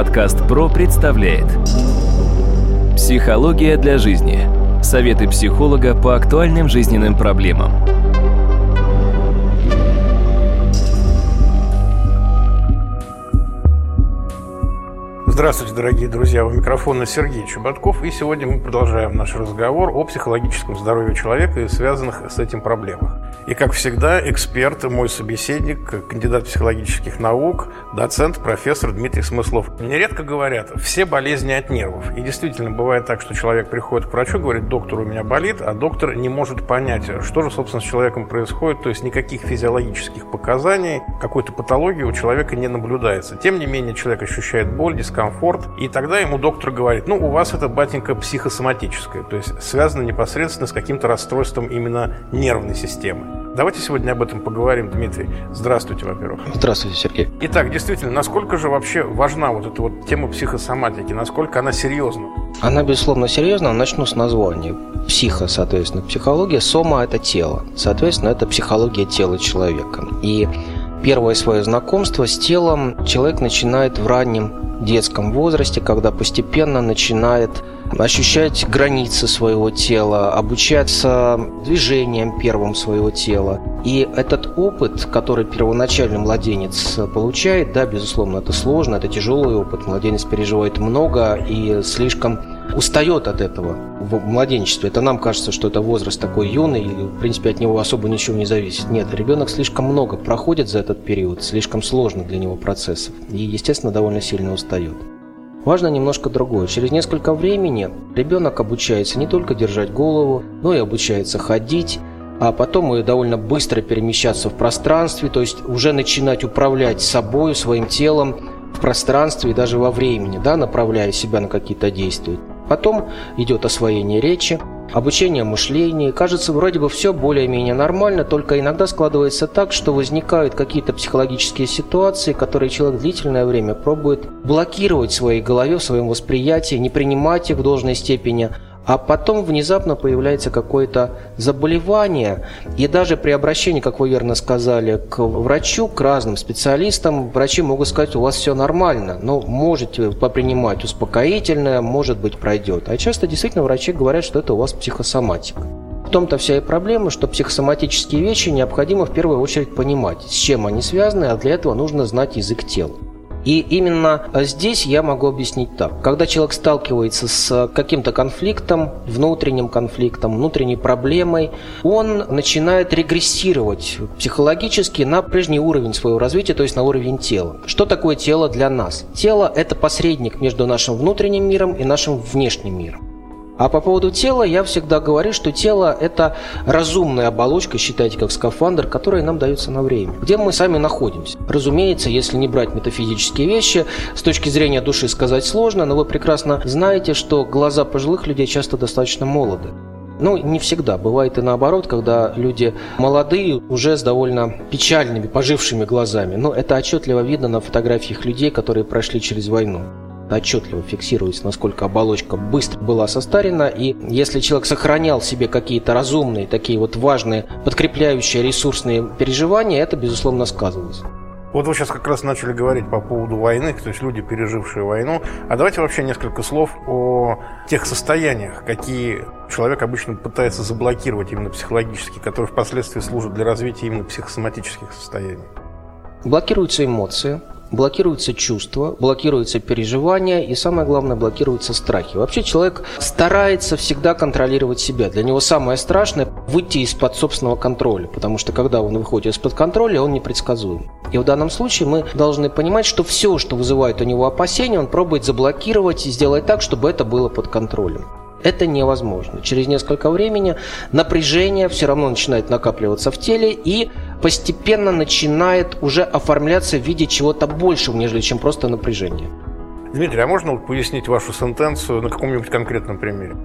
Подкаст ПРО представляет Психология для жизни. Советы психолога по актуальным жизненным проблемам. Здравствуйте, дорогие друзья! У микрофона Сергей Чеботков. И сегодня мы продолжаем наш разговор о психологическом здоровье человека и связанных с этим проблемах. И, как всегда, эксперт, мой собеседник, кандидат психологических наук, доцент, профессор Дмитрий Смыслов. Мне редко говорят, все болезни от нервов. И действительно, бывает так, что человек приходит к врачу, говорит, доктор, у меня болит, а доктор не может понять, что же, собственно, с человеком происходит. То есть никаких физиологических показаний, какой-то патологии у человека не наблюдается. Тем не менее, человек ощущает боль, дискомфорт, и тогда ему доктор говорит, ну, у вас это, батенька, психосоматическое, то есть связано непосредственно с каким-то расстройством именно нервной системы. Давайте сегодня об этом поговорим, Дмитрий. Здравствуйте, во-первых. Здравствуйте, Сергей. Итак, действительно, насколько же вообще важна вот эта вот тема психосоматики, насколько она серьезна? Она, безусловно, серьезна. Начну с названия. Психо, соответственно, психология. Сома – это тело. Соответственно, это психология тела человека. И первое свое знакомство с телом человек начинает в раннем детском возрасте, когда постепенно начинает ощущать границы своего тела, обучаться движением первым своего тела. И этот опыт, который первоначально младенец получает, да, безусловно, это сложно, это тяжелый опыт. Младенец переживает много и слишком устает от этого в младенчестве. Это нам кажется, что это возраст такой юный, и, в принципе, от него особо ничего не зависит. Нет, ребенок слишком много проходит за этот период, слишком сложно для него процессов, и, естественно, довольно сильно устает. Важно немножко другое. Через несколько времени ребенок обучается не только держать голову, но и обучается ходить, а потом и довольно быстро перемещаться в пространстве, то есть уже начинать управлять собой, своим телом в пространстве и даже во времени, да, направляя себя на какие-то действия. Потом идет освоение речи, обучение мышлению. Кажется, вроде бы все более-менее нормально, только иногда складывается так, что возникают какие-то психологические ситуации, которые человек длительное время пробует блокировать в своей голове, в своем восприятии, не принимать их в должной степени – а потом внезапно появляется какое-то заболевание, и даже при обращении, как вы верно сказали, к врачу, к разным специалистам, врачи могут сказать, у вас все нормально, но можете попринимать успокоительное, может быть, пройдет. А часто действительно врачи говорят, что это у вас психосоматика. В том-то вся и проблема, что психосоматические вещи необходимо в первую очередь понимать, с чем они связаны, а для этого нужно знать язык тела. И именно здесь я могу объяснить так. Когда человек сталкивается с каким-то конфликтом, внутренним конфликтом, внутренней проблемой, он начинает регрессировать психологически на прежний уровень своего развития, то есть на уровень тела. Что такое тело для нас? Тело – это посредник между нашим внутренним миром и нашим внешним миром. А по поводу тела я всегда говорю, что тело – это разумная оболочка, считайте как скафандр, которая нам дается на время, где мы сами находимся. Разумеется, если не брать метафизические вещи, с точки зрения души сказать сложно, но вы прекрасно знаете, что глаза пожилых людей часто достаточно молоды. Ну, не всегда. Бывает и наоборот, когда люди молодые, уже с довольно печальными, пожившими глазами. Но это отчетливо видно на фотографиях людей, которые прошли через войну отчетливо фиксируется, насколько оболочка быстро была состарена, и если человек сохранял себе какие-то разумные, такие вот важные, подкрепляющие ресурсные переживания, это, безусловно, сказывалось. Вот вы сейчас как раз начали говорить по поводу войны, то есть люди, пережившие войну. А давайте вообще несколько слов о тех состояниях, какие человек обычно пытается заблокировать именно психологически, которые впоследствии служат для развития именно психосоматических состояний. Блокируются эмоции, блокируются чувства, блокируются переживания и, самое главное, блокируются страхи. Вообще человек старается всегда контролировать себя. Для него самое страшное – выйти из-под собственного контроля, потому что когда он выходит из-под контроля, он непредсказуем. И в данном случае мы должны понимать, что все, что вызывает у него опасения, он пробует заблокировать и сделать так, чтобы это было под контролем. Это невозможно. Через несколько времени напряжение все равно начинает накапливаться в теле и постепенно начинает уже оформляться в виде чего-то большего, нежели чем просто напряжение. Дмитрий, а можно пояснить вашу сентенцию на каком-нибудь конкретном примере?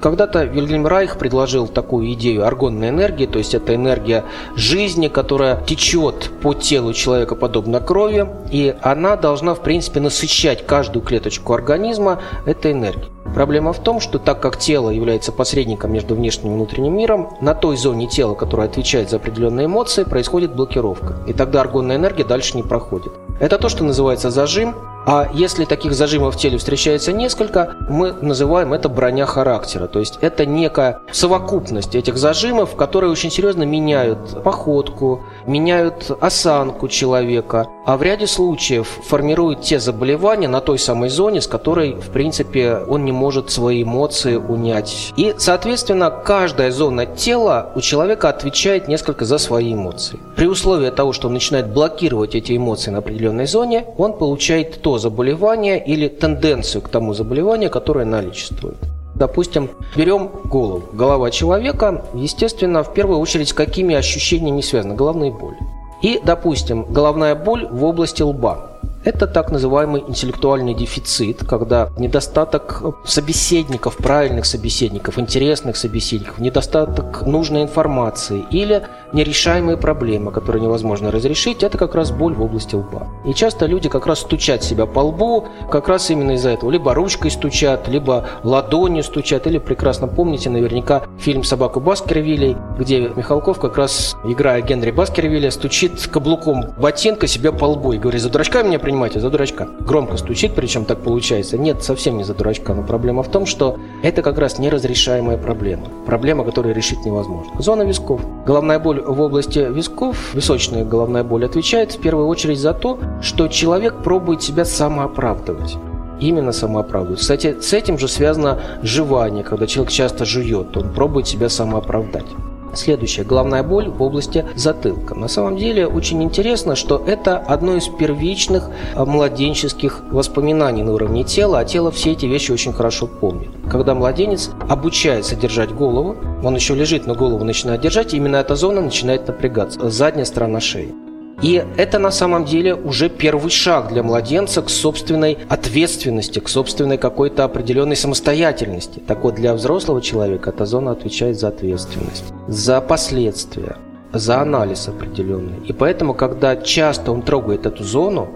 Когда-то Вильгельм Райх предложил такую идею аргонной энергии, то есть это энергия жизни, которая течет по телу человека подобно крови, и она должна, в принципе, насыщать каждую клеточку организма этой энергией. Проблема в том, что так как тело является посредником между внешним и внутренним миром, на той зоне тела, которая отвечает за определенные эмоции, происходит блокировка. И тогда аргонная энергия дальше не проходит. Это то, что называется зажим, А если таких зажимов в теле встречается несколько, мы называем это броня характера. То есть это некая совокупность этих зажимов, которые очень серьезно меняют походку, меняют осанку человека, а в ряде случаев формируют те заболевания на той самой зоне, с которой, в принципе, он не может свои эмоции унять. И, соответственно, каждая зона тела у человека отвечает несколько за свои эмоции. При условии того, что он начинает блокировать эти эмоции на определенной зоне, он получает то заболевание или тенденцию к тому заболеванию, которое наличествует. Допустим, берем голову. Голова человека, естественно, в первую очередь, с какими ощущениями связана? Головная боль. И, допустим, головная боль в области лба. Это так называемый интеллектуальный дефицит, когда недостаток собеседников, правильных собеседников, интересных собеседников, недостаток нужной информации или нерешаемые проблемы, которые невозможно разрешить, это как раз боль в области лба. И часто люди как раз стучат себя по лбу, как раз именно из-за этого. Либо ручкой стучат, либо ладонью стучат, или прекрасно помните наверняка фильм «Собаку Баскервилей», где Михалков как раз, играя Генри Баскервилля, стучит каблуком ботинка себя по лбу и говорит, за дурачка меня принимайте, за дурачка. Громко стучит, причем так получается. Нет, совсем не за дурачка, но проблема в том, что это как раз неразрешаемая проблема. Проблема, которую решить невозможно. Зона висков. Головная боль боль в области висков, височная головная боль, отвечает в первую очередь за то, что человек пробует себя самооправдывать. Именно самооправдывать. Кстати, с этим же связано жевание, когда человек часто жует, он пробует себя самооправдать. Следующая головная боль в области затылка. На самом деле очень интересно, что это одно из первичных а, младенческих воспоминаний на уровне тела, а тело все эти вещи очень хорошо помнит. Когда младенец обучается держать голову, он еще лежит, но голову начинает держать, именно эта зона начинает напрягаться, задняя сторона шеи. И это на самом деле уже первый шаг для младенца к собственной ответственности, к собственной какой-то определенной самостоятельности. Так вот, для взрослого человека эта зона отвечает за ответственность, за последствия, за анализ определенный. И поэтому, когда часто он трогает эту зону,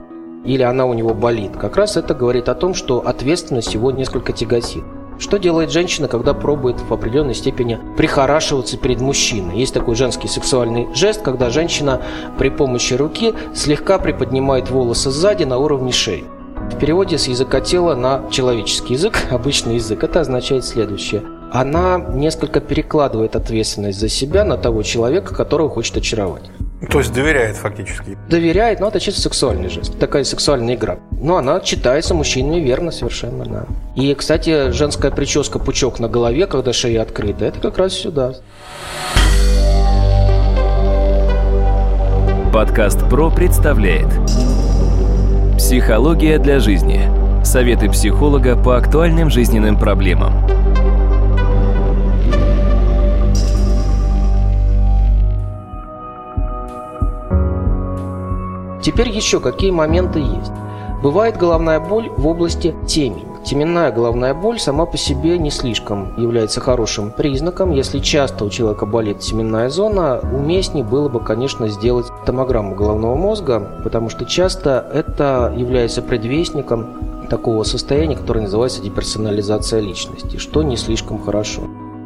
или она у него болит, как раз это говорит о том, что ответственность его несколько тяготит. Что делает женщина, когда пробует в определенной степени прихорашиваться перед мужчиной? Есть такой женский сексуальный жест, когда женщина при помощи руки слегка приподнимает волосы сзади на уровне шеи. В переводе с языка тела на человеческий язык, обычный язык, это означает следующее. Она несколько перекладывает ответственность за себя на того человека, которого хочет очаровать. То есть доверяет фактически. Доверяет, но это чисто сексуальный жест. Такая сексуальная игра. Но она читается мужчинами верно совершенно, да. И, кстати, женская прическа пучок на голове, когда шея открыта, это как раз сюда. Подкаст ПРО представляет Психология для жизни. Советы психолога по актуальным жизненным проблемам. Теперь еще какие моменты есть. Бывает головная боль в области темени. Теменная головная боль сама по себе не слишком является хорошим признаком. Если часто у человека болит теменная зона, уместнее было бы, конечно, сделать томограмму головного мозга, потому что часто это является предвестником такого состояния, которое называется деперсонализация личности, что не слишком хорошо.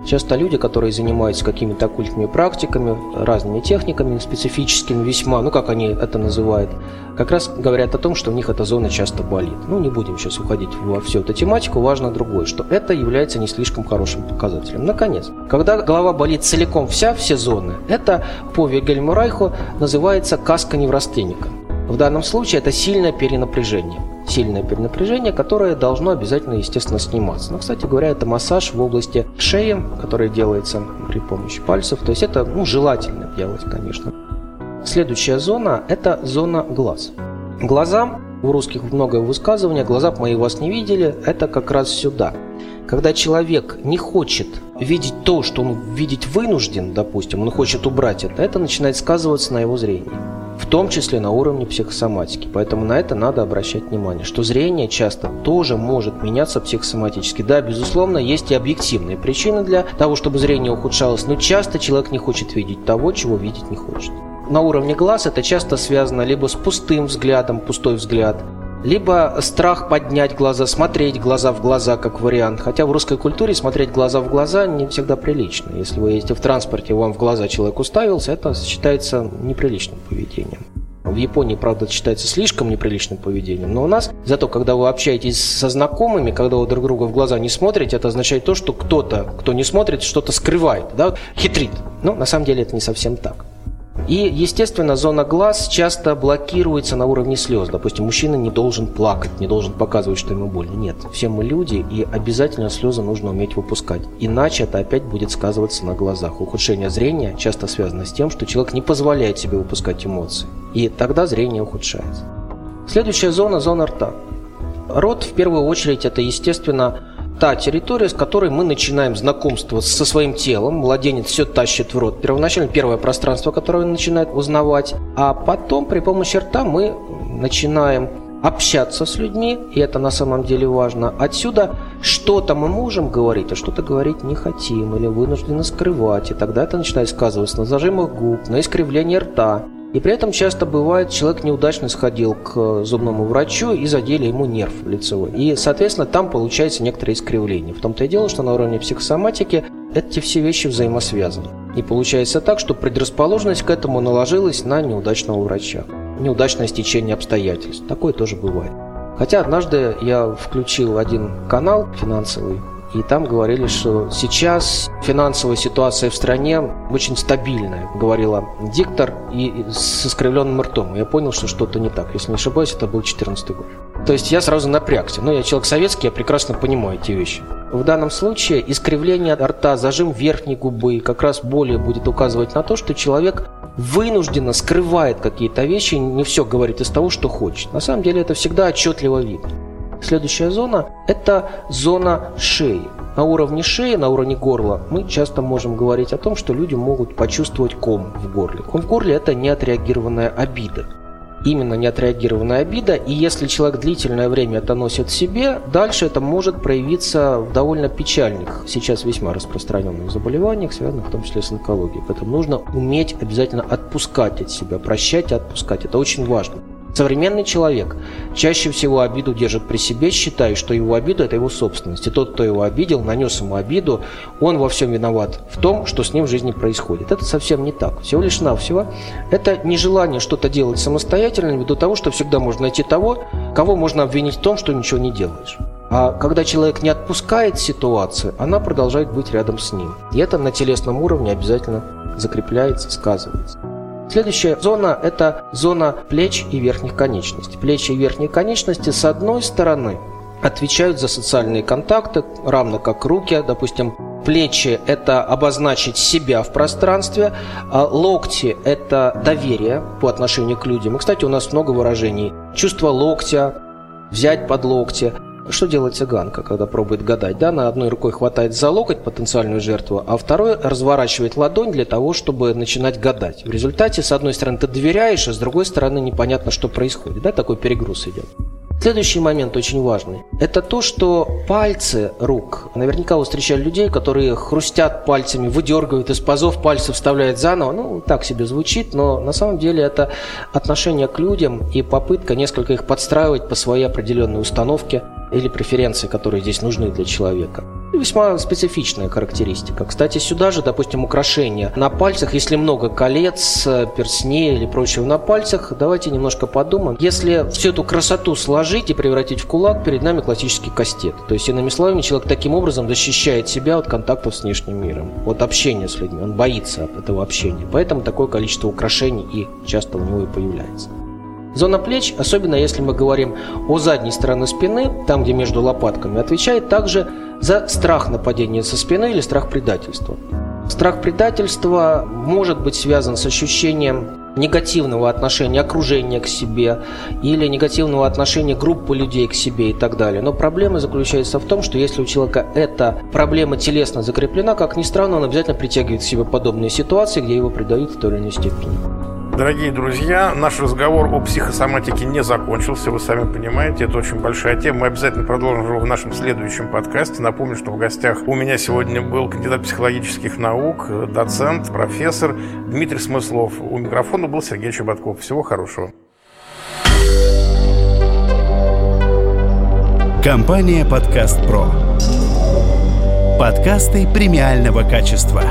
Часто люди, которые занимаются какими-то оккультными практиками, разными техниками специфическими весьма, ну как они это называют, как раз говорят о том, что у них эта зона часто болит. Ну не будем сейчас уходить во всю эту тематику, важно другое, что это является не слишком хорошим показателем. Наконец, когда голова болит целиком вся, все зоны, это по Вильгельму Райху называется каска неврастеника. В данном случае это сильное перенапряжение сильное перенапряжение, которое должно обязательно, естественно, сниматься. Но, кстати говоря, это массаж в области шеи, который делается при помощи пальцев. То есть это ну, желательно делать, конечно. Следующая зона – это зона глаз. Глаза, у русских много высказывания, глаза мои вас не видели, это как раз сюда. Когда человек не хочет видеть то, что он видеть вынужден, допустим, он хочет убрать это, это начинает сказываться на его зрении в том числе на уровне психосоматики. Поэтому на это надо обращать внимание, что зрение часто тоже может меняться психосоматически. Да, безусловно, есть и объективные причины для того, чтобы зрение ухудшалось, но часто человек не хочет видеть того, чего видеть не хочет. На уровне глаз это часто связано либо с пустым взглядом, пустой взгляд, либо страх поднять глаза, смотреть глаза в глаза как вариант. Хотя в русской культуре смотреть глаза в глаза не всегда прилично. Если вы едете в транспорте, вам в глаза человек уставился, это считается неприличным поведением. В Японии, правда, это считается слишком неприличным поведением, но у нас зато, когда вы общаетесь со знакомыми, когда вы друг друга в глаза не смотрите, это означает то, что кто-то, кто не смотрит, что-то скрывает, да, хитрит. Но на самом деле это не совсем так. И, естественно, зона глаз часто блокируется на уровне слез. Допустим, мужчина не должен плакать, не должен показывать, что ему больно. Нет, все мы люди, и обязательно слезы нужно уметь выпускать. Иначе это опять будет сказываться на глазах. Ухудшение зрения часто связано с тем, что человек не позволяет себе выпускать эмоции. И тогда зрение ухудшается. Следующая зона – зона рта. Рот, в первую очередь, это, естественно, та территория, с которой мы начинаем знакомство со своим телом. Младенец все тащит в рот. Первоначально первое пространство, которое он начинает узнавать. А потом при помощи рта мы начинаем общаться с людьми, и это на самом деле важно. Отсюда что-то мы можем говорить, а что-то говорить не хотим или вынуждены скрывать. И тогда это начинает сказываться на зажимах губ, на искривлении рта, и при этом часто бывает, человек неудачно сходил к зубному врачу и задели ему нерв лицевой. И, соответственно, там получается некоторое искривление. В том-то и дело, что на уровне психосоматики эти все вещи взаимосвязаны. И получается так, что предрасположенность к этому наложилась на неудачного врача. Неудачное стечение обстоятельств. Такое тоже бывает. Хотя однажды я включил один канал финансовый, и там говорили, что сейчас финансовая ситуация в стране очень стабильная, говорила диктор и с искривленным ртом. Я понял, что что-то не так. Если не ошибаюсь, это был 2014 год. То есть я сразу напрягся. Но я человек советский, я прекрасно понимаю эти вещи. В данном случае искривление рта, зажим верхней губы как раз более будет указывать на то, что человек вынужденно скрывает какие-то вещи, не все говорит из того, что хочет. На самом деле это всегда отчетливо видно. Следующая зона – это зона шеи. На уровне шеи, на уровне горла мы часто можем говорить о том, что люди могут почувствовать ком в горле. Ком в горле – это неотреагированная обида. Именно неотреагированная обида, и если человек длительное время это носит в себе, дальше это может проявиться в довольно печальных, сейчас весьма распространенных заболеваниях, связанных в том числе с онкологией. Поэтому нужно уметь обязательно отпускать от себя, прощать и отпускать. Это очень важно. Современный человек чаще всего обиду держит при себе, считая, что его обида – это его собственность. И тот, кто его обидел, нанес ему обиду, он во всем виноват в том, что с ним в жизни происходит. Это совсем не так. Всего лишь навсего это нежелание что-то делать самостоятельно, ввиду того, что всегда можно найти того, кого можно обвинить в том, что ничего не делаешь. А когда человек не отпускает ситуацию, она продолжает быть рядом с ним. И это на телесном уровне обязательно закрепляется, сказывается. Следующая зона – это зона плеч и верхних конечностей. Плечи и верхние конечности с одной стороны отвечают за социальные контакты, равно как руки. Допустим, плечи – это обозначить себя в пространстве, а локти – это доверие по отношению к людям. И, кстати, у нас много выражений. Чувство локтя, взять под локти – что делает цыганка, когда пробует гадать? Да, она одной рукой хватает за локоть потенциальную жертву, а второй разворачивает ладонь для того, чтобы начинать гадать. В результате, с одной стороны, ты доверяешь, а с другой стороны, непонятно, что происходит. Да, такой перегруз идет. Следующий момент очень важный. Это то, что пальцы рук, наверняка вы встречали людей, которые хрустят пальцами, выдергивают из пазов, пальцы вставляют заново. Ну, так себе звучит, но на самом деле это отношение к людям и попытка несколько их подстраивать по своей определенной установке или преференции, которые здесь нужны для человека. Весьма специфичная характеристика. Кстати, сюда же, допустим, украшения на пальцах, если много колец, персней или прочего на пальцах, давайте немножко подумаем. Если всю эту красоту сложить и превратить в кулак, перед нами классический кастет. То есть, иными словами, человек таким образом защищает себя от контактов с внешним миром, от общения с людьми. Он боится этого общения. Поэтому такое количество украшений и часто у него и появляется. Зона плеч, особенно если мы говорим о задней стороне спины, там, где между лопатками, отвечает также за страх нападения со спины или страх предательства. Страх предательства может быть связан с ощущением негативного отношения окружения к себе или негативного отношения группы людей к себе и так далее. Но проблема заключается в том, что если у человека эта проблема телесно закреплена, как ни странно, он обязательно притягивает к себе подобные ситуации, где его предают в той или иной степени. Дорогие друзья, наш разговор о психосоматике не закончился, вы сами понимаете, это очень большая тема. Мы обязательно продолжим его в нашем следующем подкасте. Напомню, что в гостях у меня сегодня был кандидат психологических наук, доцент, профессор Дмитрий Смыслов. У микрофона был Сергей Чеботков. Всего хорошего. Компания «Подкаст Про». Подкасты премиального качества.